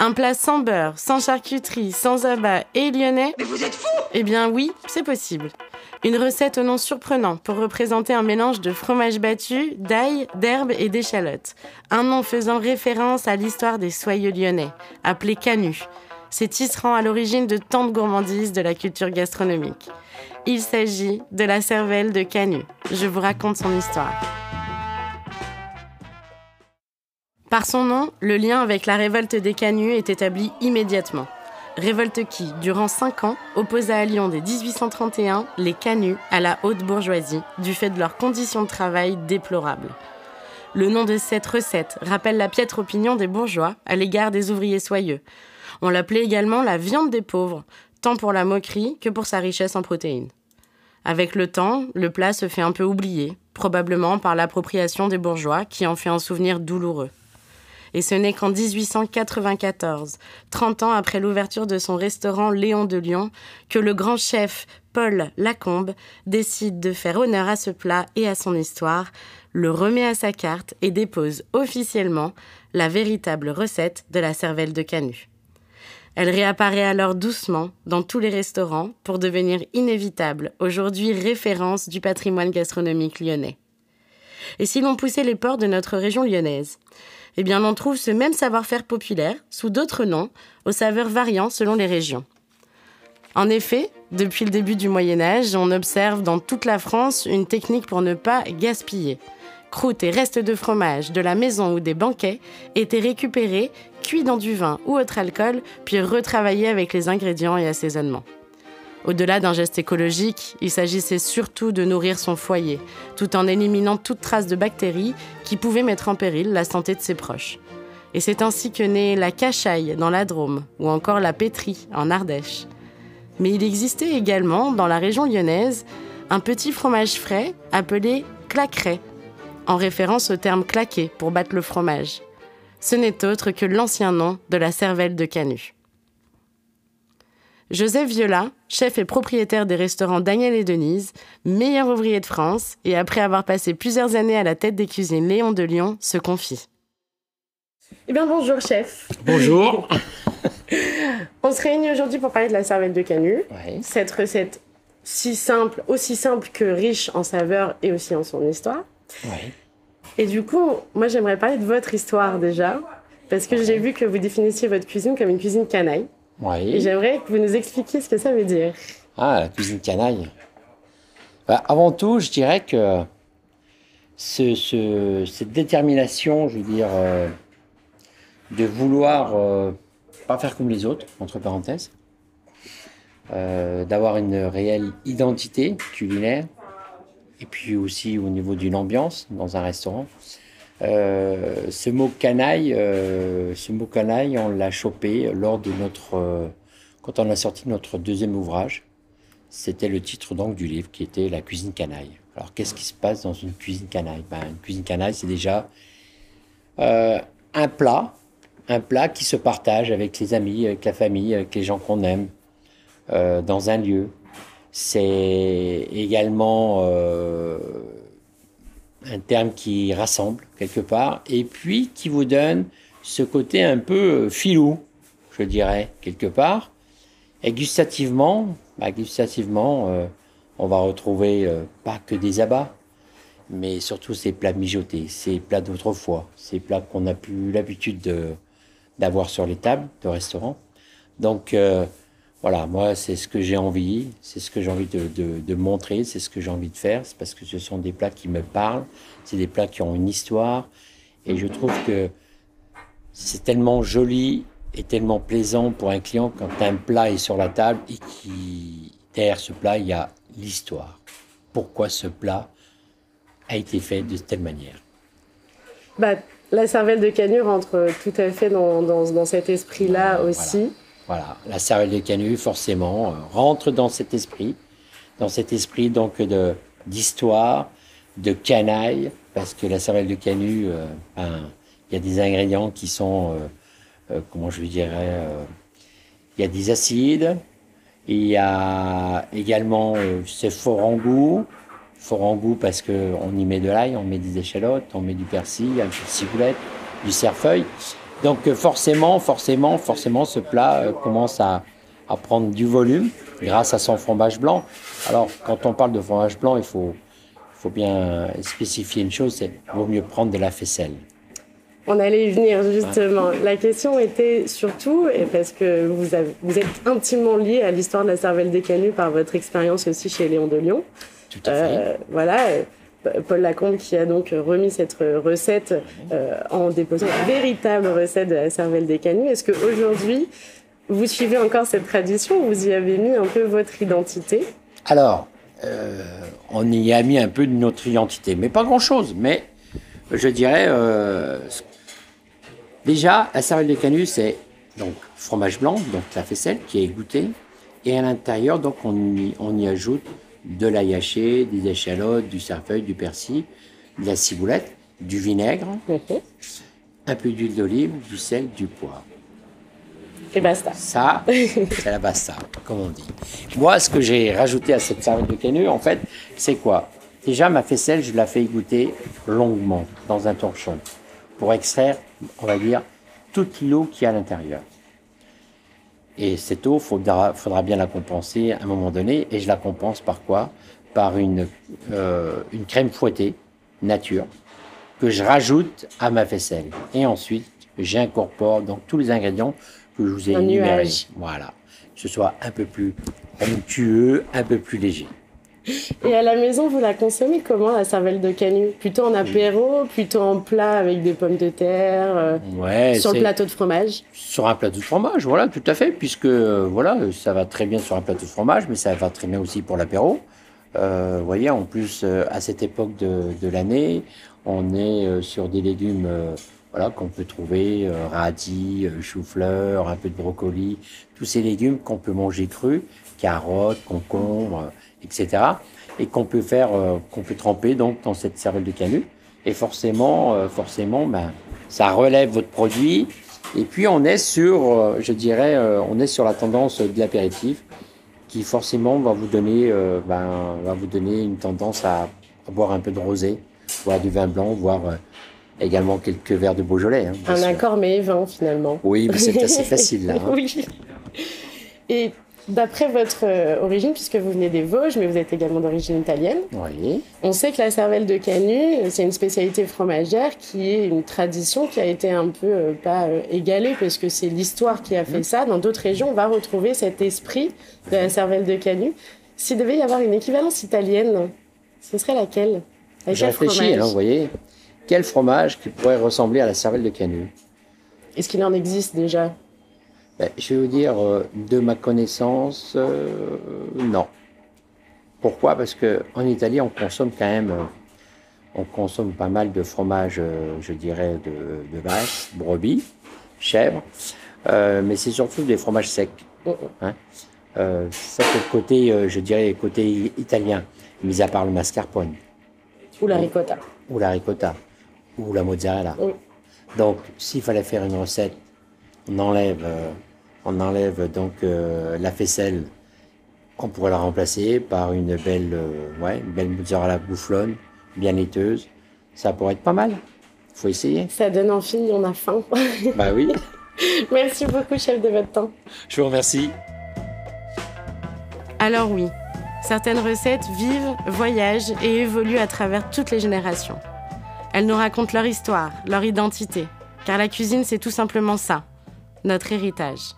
Un plat sans beurre, sans charcuterie, sans abat et lyonnais Mais vous êtes fou Eh bien oui, c'est possible. Une recette au nom surprenant pour représenter un mélange de fromage battu, d'ail, d'herbes et d'échalotes. Un nom faisant référence à l'histoire des soyeux lyonnais, appelé canut. C'est tisserand à l'origine de tant de gourmandises de la culture gastronomique. Il s'agit de la cervelle de canut. Je vous raconte son histoire. Par son nom, le lien avec la révolte des Canuts est établi immédiatement. Révolte qui, durant cinq ans, opposa à Lyon dès 1831 les Canuts à la haute bourgeoisie, du fait de leurs conditions de travail déplorables. Le nom de cette recette rappelle la piètre opinion des bourgeois à l'égard des ouvriers soyeux. On l'appelait également la viande des pauvres, tant pour la moquerie que pour sa richesse en protéines. Avec le temps, le plat se fait un peu oublier, probablement par l'appropriation des bourgeois qui en fait un souvenir douloureux. Et ce n'est qu'en 1894, 30 ans après l'ouverture de son restaurant Léon de Lyon, que le grand chef Paul Lacombe décide de faire honneur à ce plat et à son histoire, le remet à sa carte et dépose officiellement la véritable recette de la cervelle de Canut. Elle réapparaît alors doucement dans tous les restaurants pour devenir inévitable, aujourd'hui référence du patrimoine gastronomique lyonnais. Et si l'on poussait les ports de notre région lyonnaise eh on trouve ce même savoir-faire populaire sous d'autres noms, aux saveurs variant selon les régions. En effet, depuis le début du Moyen Âge, on observe dans toute la France une technique pour ne pas gaspiller. Croûtes et restes de fromage de la maison ou des banquets étaient récupérés, cuits dans du vin ou autre alcool, puis retravaillés avec les ingrédients et assaisonnements. Au-delà d'un geste écologique, il s'agissait surtout de nourrir son foyer, tout en éliminant toute trace de bactéries qui pouvaient mettre en péril la santé de ses proches. Et c'est ainsi que naît la cachaille dans la Drôme, ou encore la pétrie en Ardèche. Mais il existait également, dans la région lyonnaise, un petit fromage frais appelé claqueret, en référence au terme claquer pour battre le fromage. Ce n'est autre que l'ancien nom de la cervelle de Canut. Joseph Viola, chef et propriétaire des restaurants Daniel et Denise, meilleur ouvrier de France, et après avoir passé plusieurs années à la tête des cuisines Léon de Lyon, se confie. Eh bien bonjour chef. Bonjour. On se réunit aujourd'hui pour parler de la cervelle de Canut. Cette recette si simple, aussi simple que riche en saveurs et aussi en son histoire. Et du coup, moi j'aimerais parler de votre histoire déjà, parce que j'ai vu que vous définissiez votre cuisine comme une cuisine canaille. Et j'aimerais que vous nous expliquiez ce que ça veut dire. Ah, la cuisine canaille. Bah, avant tout, je dirais que ce, cette détermination, je veux dire, euh, de vouloir euh, pas faire comme les autres, entre parenthèses, euh, d'avoir une réelle identité culinaire, et puis aussi au niveau d'une ambiance dans un restaurant. Euh, ce mot canaille, euh, ce mot canaille, on l'a chopé lors de notre, euh, quand on a sorti notre deuxième ouvrage. C'était le titre donc du livre qui était La cuisine canaille. Alors qu'est-ce qui se passe dans une cuisine canaille? Ben, Une cuisine canaille, c'est déjà un plat, un plat qui se partage avec les amis, avec la famille, avec les gens qu'on aime, dans un lieu. C'est également un terme qui rassemble quelque part, et puis qui vous donne ce côté un peu euh, filou, je dirais, quelque part. Et gustativement, bah, gustativement euh, on va retrouver euh, pas que des abats, mais surtout ces plats mijotés, ces plats d'autrefois, ces plats qu'on n'a plus l'habitude d'avoir sur les tables de restaurants. Donc, voilà, moi, c'est ce que j'ai envie, c'est ce que j'ai envie de, de, montrer, c'est ce que j'ai envie de faire, c'est parce que ce sont des plats qui me parlent, c'est des plats qui ont une histoire, et je trouve que c'est tellement joli et tellement plaisant pour un client quand un plat est sur la table et qui, derrière ce plat, il y a l'histoire. Pourquoi ce plat a été fait de telle manière? Bah, La cervelle de Canut rentre tout à fait dans, dans, dans cet esprit-là aussi. Voilà, la cervelle de Canut, forcément, euh, rentre dans cet esprit, dans cet esprit donc d'histoire, de canaille, parce que la cervelle de Canut, euh, ben, il y a des ingrédients qui sont, euh, comment je dirais, il y a des acides, il y a également c'est fort en goût, fort en goût parce qu'on y met de l'ail, on met des échalotes, on met du persil, un peu de ciboulette, du cerfeuil. Donc euh, forcément, forcément, forcément, ce plat euh, commence à, à prendre du volume grâce à son fromage blanc. Alors, quand on parle de fromage blanc, il faut, faut bien spécifier une chose, c'est vaut mieux prendre de la faisselle. On allait y venir justement. La question était surtout, et parce que vous, avez, vous êtes intimement lié à l'histoire de la cervelle des canuts par votre expérience aussi chez Léon de Lyon. Tout à fait. Euh, voilà. Paul Lacombe qui a donc remis cette recette euh, en déposant une véritable recette de la cervelle des canuts. Est-ce qu'aujourd'hui, vous suivez encore cette tradition ou vous y avez mis un peu votre identité? Alors, euh, on y a mis un peu de notre identité, mais pas grand-chose. Mais je dirais, euh, déjà, la cervelle des canuts, c'est donc fromage blanc, donc la faisselle qui est égouttée, et à l'intérieur, donc on y, on y ajoute de l'ail haché, des échalotes, du cerfeuil, du persil, de la ciboulette, du vinaigre, un peu d'huile d'olive, du sel, du poivre. Et basta. Ça, c'est la basta, comme on dit. Moi, ce que j'ai rajouté à cette cervelle de canut, en fait, c'est quoi? Déjà, ma faisselle, je la fais égoutter longuement dans un torchon pour extraire, on va dire, toute l'eau qui est à l'intérieur. Et cette eau, il faudra, faudra, bien la compenser à un moment donné. Et je la compense par quoi? Par une, euh, une crème fouettée, nature, que je rajoute à ma faisselle. Et ensuite, j'incorpore donc tous les ingrédients que je vous ai énumérés. Voilà. Que ce soit un peu plus onctueux, un peu plus léger. Et à la maison, vous la consommez comment, la cervelle de canut? Plutôt en apéro, plutôt en plat avec des pommes de terre euh, ouais, Sur le plateau de fromage? Sur un plateau de fromage, voilà, tout à fait, puisque euh, voilà, ça va très bien sur un plateau de fromage, mais ça va très bien aussi pour l'apéro. Euh, vous voyez, en plus, euh, à cette époque de, de l'année, on est euh, sur des légumes euh, voilà, qu'on peut trouver, radis, chou-fleur, un peu de brocoli, tous ces légumes qu'on peut manger crus, carottes, concombres, etc. Et qu'on peut faire, qu'on peut tremper donc dans cette cervelle de canut. Et forcément, forcément, ben, ça relève votre produit. Et puis on est sur, je dirais, on est sur la tendance de l'apéritif qui forcément va vous donner, euh, ben, va vous donner une tendance à, à, boire un peu de rosé, voire du vin blanc, voire euh, également quelques verres de Beaujolais. Hein, un sûr. accord mais vin finalement. Oui, mais c'est assez facile là. Hein. oui. Et d'après votre euh, origine, puisque vous venez des Vosges, mais vous êtes également d'origine italienne, oui. on sait que la cervelle de canut, c'est une spécialité fromagère qui est une tradition qui a été un peu euh, pas euh, égalée, parce que c'est l'histoire qui a fait mmh. ça. Dans d'autres régions, on va retrouver cet esprit de la cervelle de canut. S'il devait y avoir une équivalence italienne, ce serait laquelle? J'ai réfléchi, hein, vous voyez. Quel fromage qui pourrait ressembler à la cervelle de canut Est-ce qu'il en existe déjà? Ben, je vais vous dire, de ma connaissance, euh, non. Pourquoi? Parce que en Italie, on consomme quand même, on consomme pas mal de fromage, je dirais, de, de vache, brebis, chèvre, euh, mais c'est surtout des fromages secs. Hein? Euh, ça, c'est le côté, je dirais, côté italien, mis à part le mascarpone. Ou la ricotta. Ou la ricotta. Ou la mozzarella. Oui. Donc, s'il fallait faire une recette, on enlève on enlève donc euh, la faisselle, on pourrait la remplacer par une belle, euh, ouais, une belle mozzarella bouflonne, bien laiteuse. Ça pourrait être pas mal. Faut essayer. Ça donne envie, on a faim. bah oui. Merci beaucoup, chef, de votre temps. Je vous remercie. Alors oui, certaines recettes vivent, voyagent et évoluent à travers toutes les générations. Elles nous racontent leur histoire, leur identité, car la cuisine, c'est tout simplement ça, notre héritage.